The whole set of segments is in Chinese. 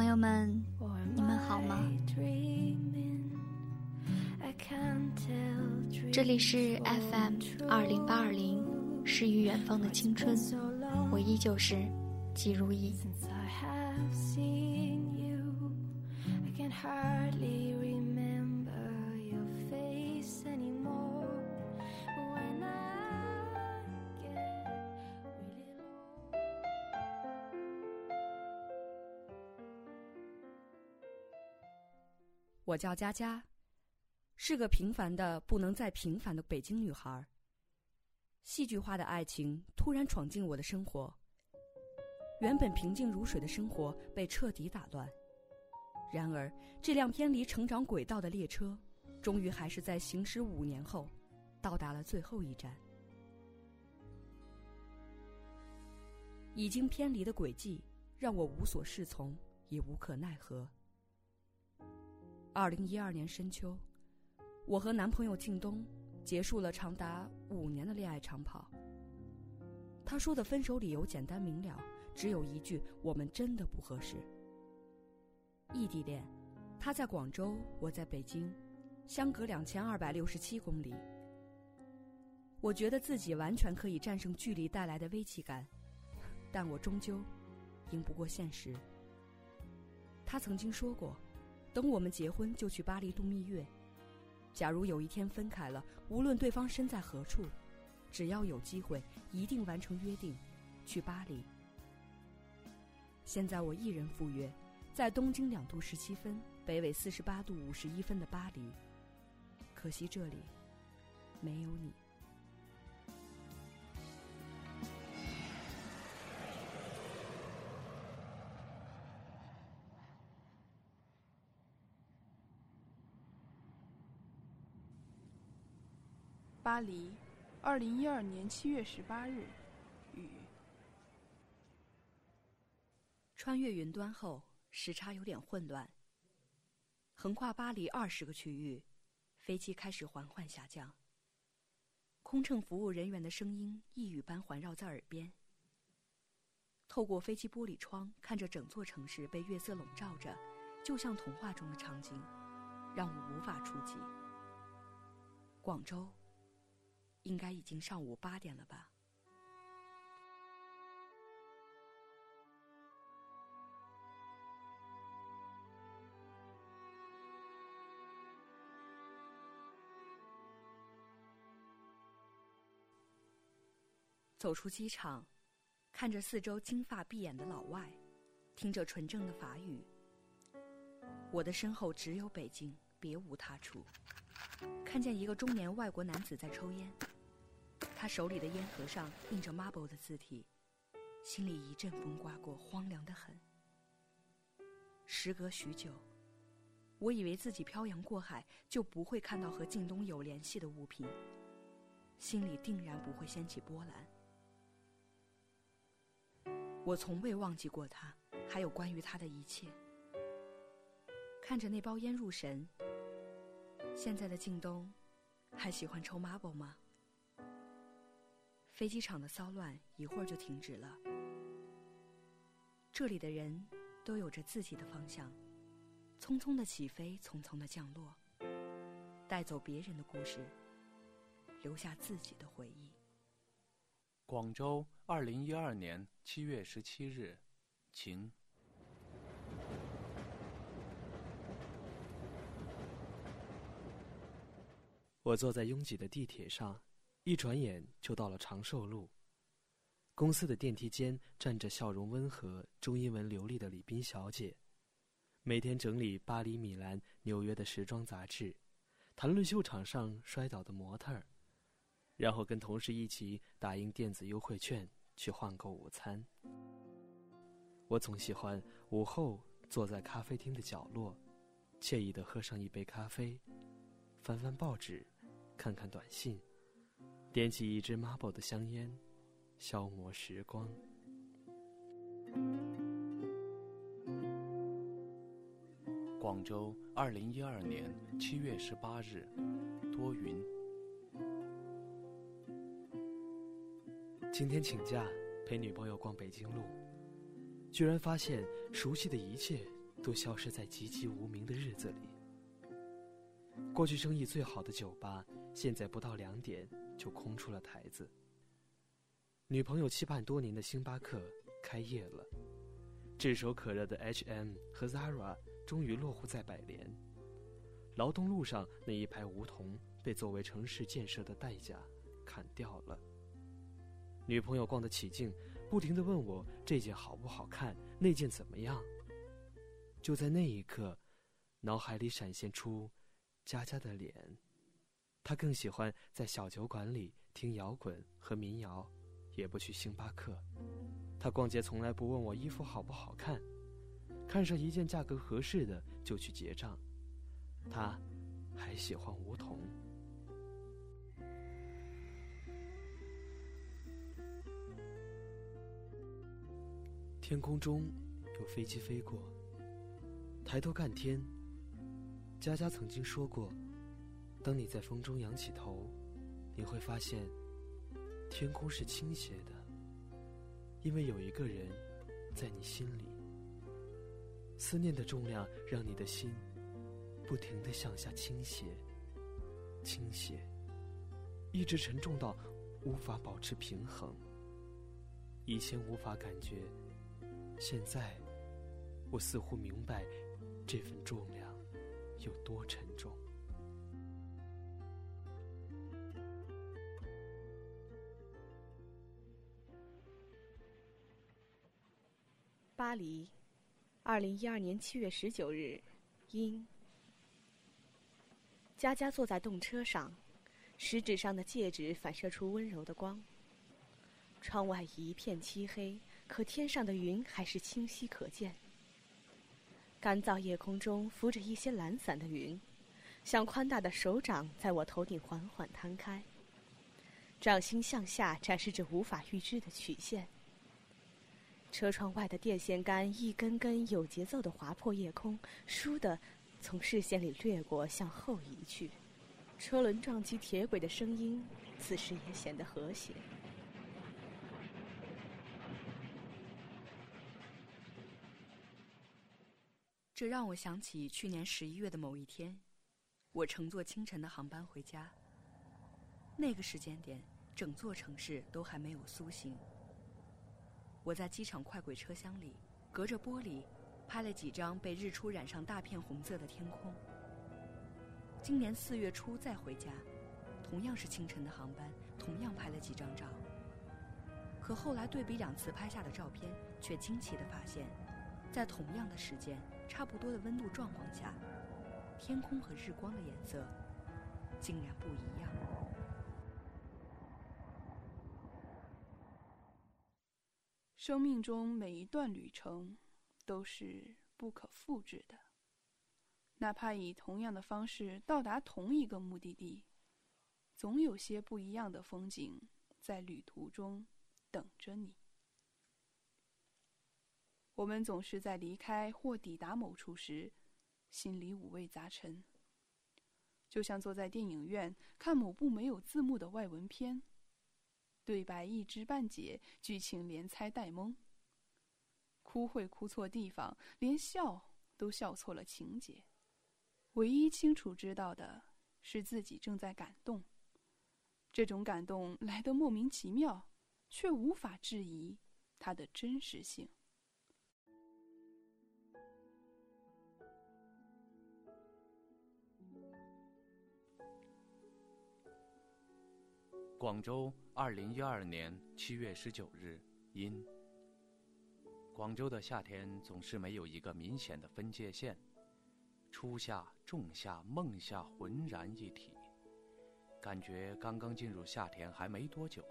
朋友们，你们好吗？这里是 FM 二零八二零，诗与远方的青春，我依旧是季如意。我叫佳佳，是个平凡的不能再平凡的北京女孩。戏剧化的爱情突然闯进我的生活，原本平静如水的生活被彻底打乱。然而，这辆偏离成长轨道的列车，终于还是在行驶五年后，到达了最后一站。已经偏离的轨迹，让我无所适从，也无可奈何。二零一二年深秋，我和男朋友靳东结束了长达五年的恋爱长跑。他说的分手理由简单明了，只有一句：我们真的不合适。异地恋，他在广州，我在北京，相隔两千二百六十七公里。我觉得自己完全可以战胜距离带来的危机感，但我终究赢不过现实。他曾经说过。等我们结婚，就去巴黎度蜜月。假如有一天分开了，无论对方身在何处，只要有机会，一定完成约定，去巴黎。现在我一人赴约，在东经两度十七分，北纬四十八度五十一分的巴黎。可惜这里没有你。巴黎，二零一二年七月十八日，雨。穿越云端后，时差有点混乱。横跨巴黎二十个区域，飞机开始缓缓下降。空乘服务人员的声音一语般环绕在耳边。透过飞机玻璃窗，看着整座城市被月色笼罩着，就像童话中的场景，让我无法触及。广州。应该已经上午八点了吧。走出机场，看着四周金发碧眼的老外，听着纯正的法语，我的身后只有北京，别无他处。看见一个中年外国男子在抽烟。他手里的烟盒上印着 “marble” 的字体，心里一阵风刮过，荒凉的很。时隔许久，我以为自己漂洋过海就不会看到和靳东有联系的物品，心里定然不会掀起波澜。我从未忘记过他，还有关于他的一切。看着那包烟入神。现在的靳东，还喜欢抽 marble 吗？飞机场的骚乱一会儿就停止了。这里的人都有着自己的方向，匆匆的起飞，匆匆的降落，带走别人的故事，留下自己的回忆。广州，二零一二年七月十七日，晴。我坐在拥挤的地铁上。一转眼就到了长寿路。公司的电梯间站着笑容温和、中英文流利的李斌小姐，每天整理巴黎、米兰、纽约的时装杂志，谈论秀场上摔倒的模特儿，然后跟同事一起打印电子优惠券去换购午餐。我总喜欢午后坐在咖啡厅的角落，惬意的喝上一杯咖啡，翻翻报纸，看看短信。点起一支 Marble 的香烟，消磨时光。广州，二零一二年七月十八日，多云。今天请假陪女朋友逛北京路，居然发现熟悉的一切都消失在籍籍无名的日子里。过去生意最好的酒吧，现在不到两点就空出了台子。女朋友期盼多年的星巴克开业了，炙手可热的 H&M 和 Zara 终于落户在百联。劳动路上那一排梧桐被作为城市建设的代价砍掉了。女朋友逛得起劲，不停地问我这件好不好看，那件怎么样。就在那一刻，脑海里闪现出佳佳的脸。他更喜欢在小酒馆里听摇滚和民谣，也不去星巴克。他逛街从来不问我衣服好不好看，看上一件价格合适的就去结账。他还喜欢梧桐。天空中有飞机飞过，抬头看天。佳佳曾经说过，当你在风中仰起头，你会发现天空是倾斜的，因为有一个人在你心里。思念的重量让你的心不停的向下倾斜，倾斜，一直沉重到无法保持平衡。以前无法感觉。现在，我似乎明白这份重量有多沉重。巴黎，二零一二年七月十九日，阴。佳佳坐在动车上，食指上的戒指反射出温柔的光。窗外一片漆黑。可天上的云还是清晰可见。干燥夜空中浮着一些懒散的云，像宽大的手掌在我头顶缓缓摊开。掌心向下展示着无法预知的曲线。车窗外的电线杆一根根有节奏的划破夜空，倏地从视线里掠过，向后移去。车轮撞击铁轨的声音，此时也显得和谐。这让我想起去年十一月的某一天，我乘坐清晨的航班回家。那个时间点，整座城市都还没有苏醒。我在机场快轨车厢里，隔着玻璃，拍了几张被日出染上大片红色的天空。今年四月初再回家，同样是清晨的航班，同样拍了几张照。可后来对比两次拍下的照片，却惊奇地发现，在同样的时间。差不多的温度状况下，天空和日光的颜色竟然不一样。生命中每一段旅程都是不可复制的，哪怕以同样的方式到达同一个目的地，总有些不一样的风景在旅途中等着你。我们总是在离开或抵达某处时，心里五味杂陈，就像坐在电影院看某部没有字幕的外文片，对白一知半解，剧情连猜带蒙，哭会哭错地方，连笑都笑错了情节。唯一清楚知道的是自己正在感动，这种感动来得莫名其妙，却无法质疑它的真实性。广州，二零一二年七月十九日，阴。广州的夏天总是没有一个明显的分界线，初夏、仲夏、孟夏浑然一体，感觉刚刚进入夏天还没多久，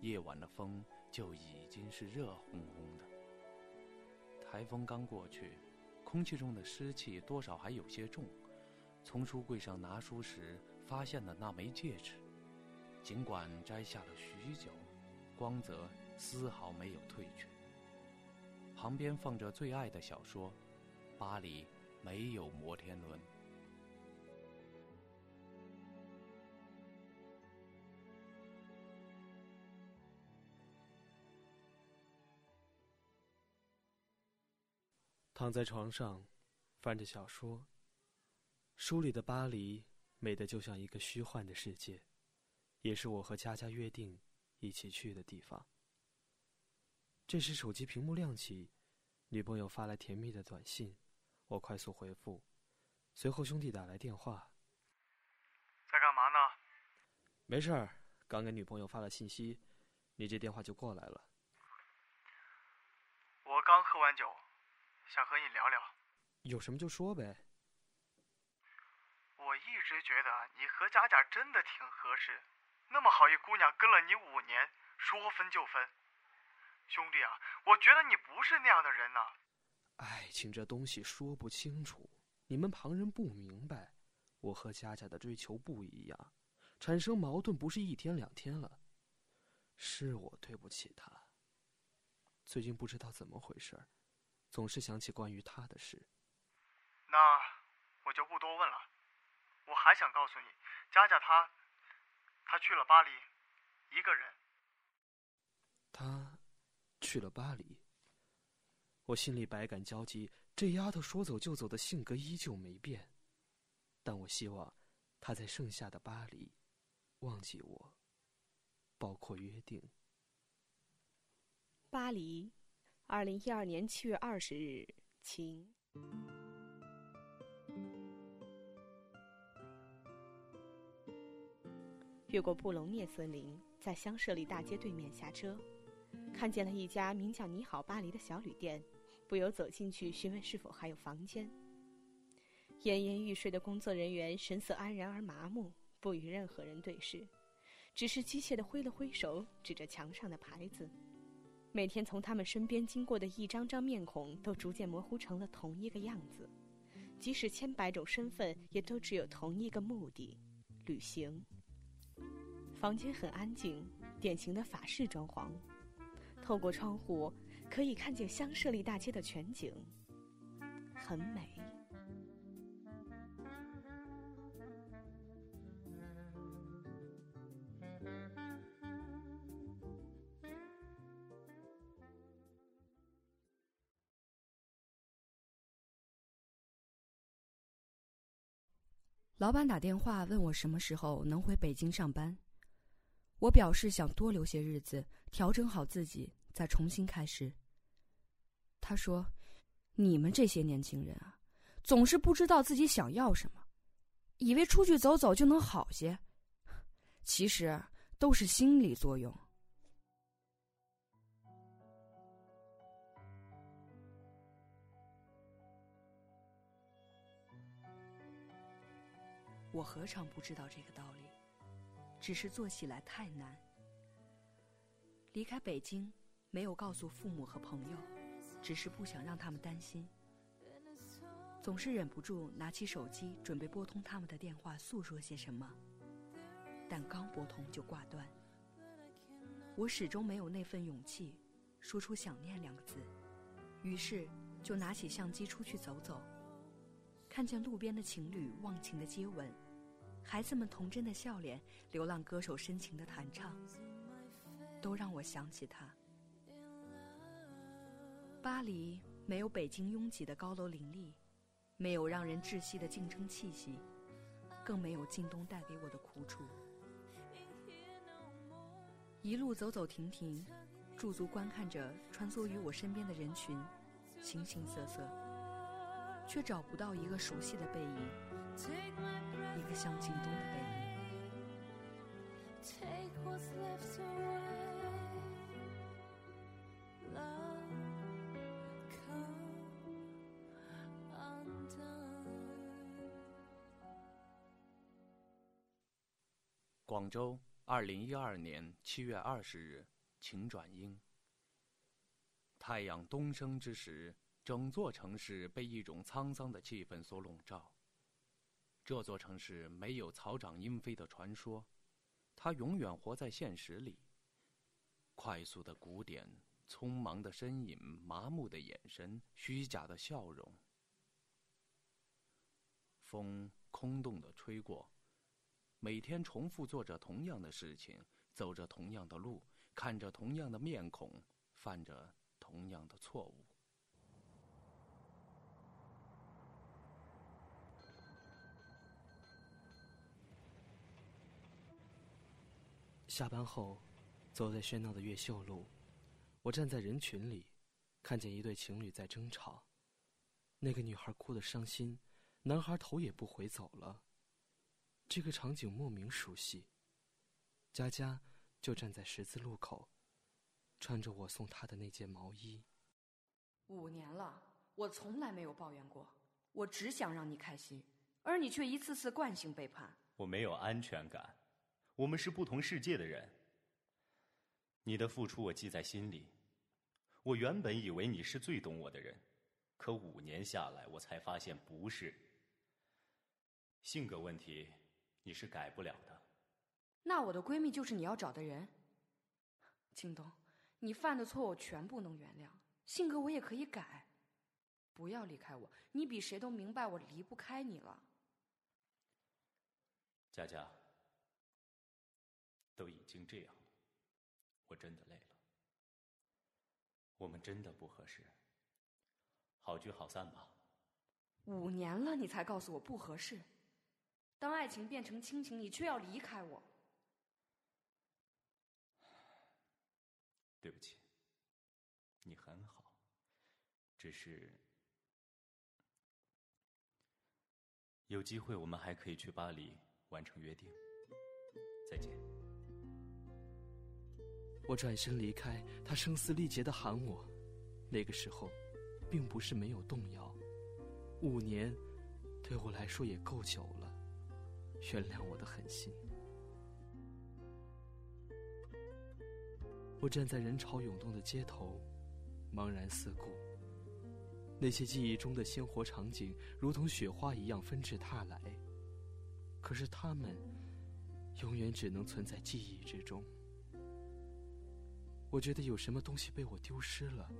夜晚的风就已经是热烘烘的。台风刚过去，空气中的湿气多少还有些重。从书柜上拿书时，发现了那枚戒指。尽管摘下了许久，光泽丝毫没有褪去。旁边放着最爱的小说，《巴黎没有摩天轮》。躺在床上，翻着小说。书里的巴黎美得就像一个虚幻的世界，也是我和佳佳约定一起去的地方。这时手机屏幕亮起，女朋友发来甜蜜的短信，我快速回复，随后兄弟打来电话。在干嘛呢？没事儿，刚给女朋友发了信息，你这电话就过来了。我刚喝完酒，想和你聊聊。有什么就说呗。我一直觉得你和佳佳真的挺合适，那么好一姑娘跟了你五年，说分就分。兄弟啊，我觉得你不是那样的人呐。爱情这东西说不清楚，你们旁人不明白。我和佳佳的追求不一样，产生矛盾不是一天两天了。是我对不起她。最近不知道怎么回事，总是想起关于她的事。那我就不多问了。我还想告诉你，佳佳她，她去了巴黎，一个人。他去了巴黎。我心里百感交集，这丫头说走就走的性格依旧没变，但我希望她在剩下的巴黎忘记我，包括约定。巴黎，二零一二年七月二十日，晴。越过布隆涅森林，在香舍里大街对面下车，看见了一家名叫“你好，巴黎”的小旅店，不由走进去询问是否还有房间。奄奄欲睡的工作人员神色安然而麻木，不与任何人对视，只是机械地挥了挥手，指着墙上的牌子。每天从他们身边经过的一张张面孔，都逐渐模糊成了同一个样子，即使千百种身份，也都只有同一个目的：旅行。房间很安静，典型的法式装潢。透过窗户，可以看见香舍利大街的全景，很美。老板打电话问我什么时候能回北京上班。我表示想多留些日子，调整好自己，再重新开始。他说：“你们这些年轻人啊，总是不知道自己想要什么，以为出去走走就能好些，其实都是心理作用。”我何尝不知道这个道理？只是做起来太难。离开北京，没有告诉父母和朋友，只是不想让他们担心。总是忍不住拿起手机，准备拨通他们的电话，诉说些什么。但刚拨通就挂断。我始终没有那份勇气，说出“想念”两个字。于是就拿起相机出去走走，看见路边的情侣忘情的接吻。孩子们童真的笑脸，流浪歌手深情的弹唱，都让我想起他。巴黎没有北京拥挤的高楼林立，没有让人窒息的竞争气息，更没有京东带给我的苦楚。一路走走停停，驻足观看着穿梭于我身边的人群，形形色色，却找不到一个熟悉的背影。一个向京东的背影。广州，二零一二年七月二十日，晴转阴。太阳东升之时，整座城市被一种沧桑的气氛所笼罩。这座城市没有草长莺飞的传说，它永远活在现实里。快速的鼓点，匆忙的身影，麻木的眼神，虚假的笑容。风空洞的吹过，每天重复做着同样的事情，走着同样的路，看着同样的面孔，犯着同样的错误。下班后，走在喧闹的越秀路，我站在人群里，看见一对情侣在争吵。那个女孩哭得伤心，男孩头也不回走了。这个场景莫名熟悉。佳佳就站在十字路口，穿着我送她的那件毛衣。五年了，我从来没有抱怨过，我只想让你开心，而你却一次次惯性背叛。我没有安全感。我们是不同世界的人。你的付出我记在心里。我原本以为你是最懂我的人，可五年下来，我才发现不是。性格问题，你是改不了的。那我的闺蜜就是你要找的人。京东，你犯的错我全部能原谅，性格我也可以改。不要离开我，你比谁都明白我离不开你了。佳佳。都已经这样了，我真的累了。我们真的不合适，好聚好散吧。五年了，你才告诉我不合适。当爱情变成亲情，你却要离开我。对不起，你很好，只是有机会我们还可以去巴黎完成约定。再见。我转身离开，他声嘶力竭的喊我。那个时候，并不是没有动摇。五年，对我来说也够久了。原谅我的狠心。我站在人潮涌动的街头，茫然四顾。那些记忆中的鲜活场景，如同雪花一样纷至沓来。可是他们，永远只能存在记忆之中。我觉得有什么东西被我丢失了，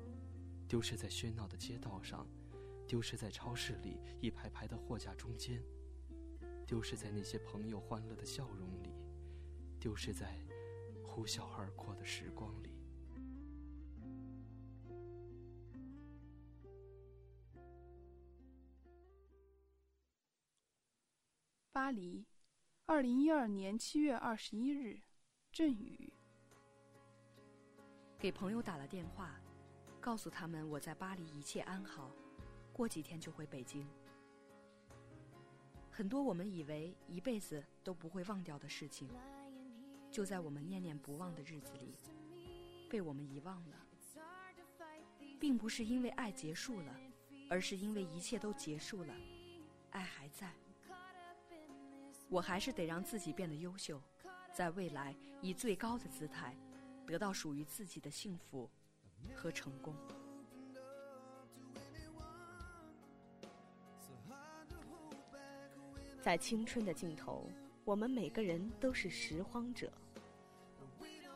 丢失在喧闹的街道上，丢失在超市里一排排的货架中间，丢失在那些朋友欢乐的笑容里，丢失在呼啸而过的时光里。巴黎，二零一二年七月二十一日，阵雨。给朋友打了电话，告诉他们我在巴黎一切安好，过几天就回北京。很多我们以为一辈子都不会忘掉的事情，就在我们念念不忘的日子里，被我们遗忘了。并不是因为爱结束了，而是因为一切都结束了，爱还在。我还是得让自己变得优秀，在未来以最高的姿态。得到属于自己的幸福和成功。在青春的尽头，我们每个人都是拾荒者。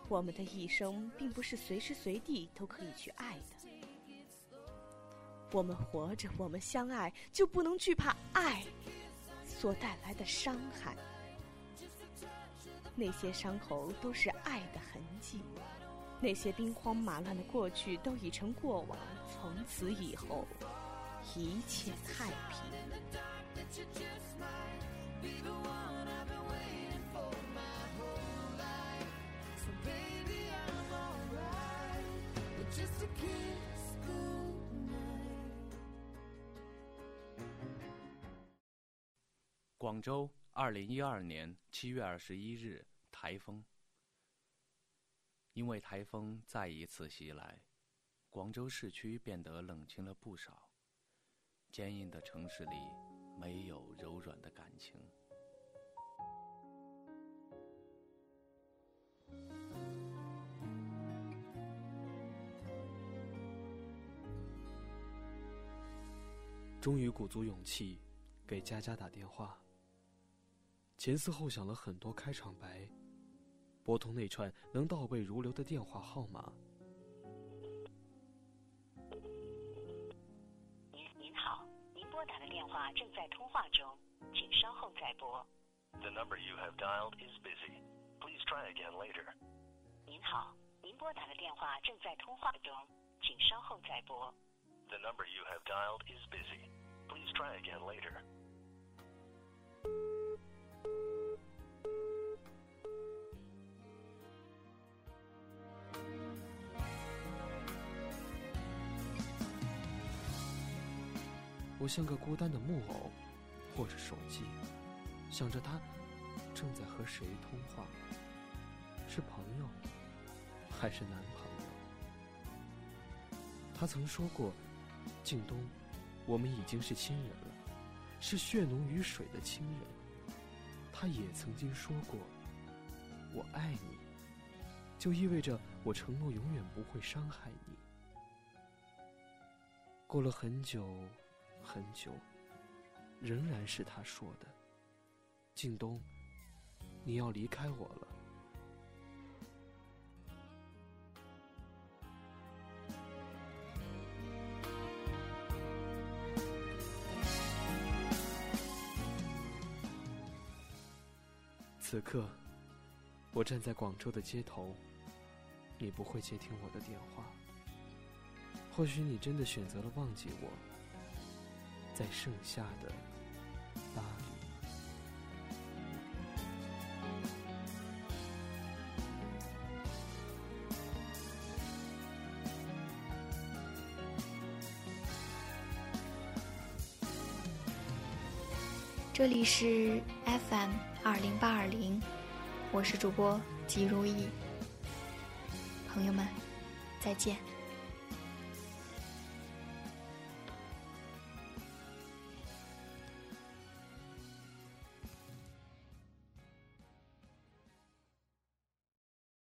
我们的一生并不是随时随地都可以去爱的。我们活着，我们相爱，就不能惧怕爱所带来的伤害。那些伤口都是爱的痕迹，那些兵荒马乱的过去都已成过往。从此以后，一切太平。广州。二零一二年七月二十一日，台风。因为台风再一次袭来，广州市区变得冷清了不少。坚硬的城市里，没有柔软的感情。终于鼓足勇气，给佳佳打电话。前思后想了很多开场白，拨通那串能倒背如流的电话号码。您您好，您拨打的电话正在通话中，请稍后再拨。The number you have dialed is busy. Please try again later. 您好，您拨打的电话正在通话中，请稍后再拨。The number you have dialed is busy. Please try again later. 我像个孤单的木偶，握着手机，想着他正在和谁通话，是朋友还是男朋友？他曾说过：“靳东，我们已经是亲人了，是血浓于水的亲人。”他也曾经说过：“我爱你，就意味着我承诺永远不会伤害你。”过了很久，很久，仍然是他说的：“靳东，你要离开我了。”此刻，我站在广州的街头，你不会接听我的电话。或许你真的选择了忘记我，在盛夏的巴黎。这里是 FM 二零八二零，我是主播吉如意。朋友们，再见。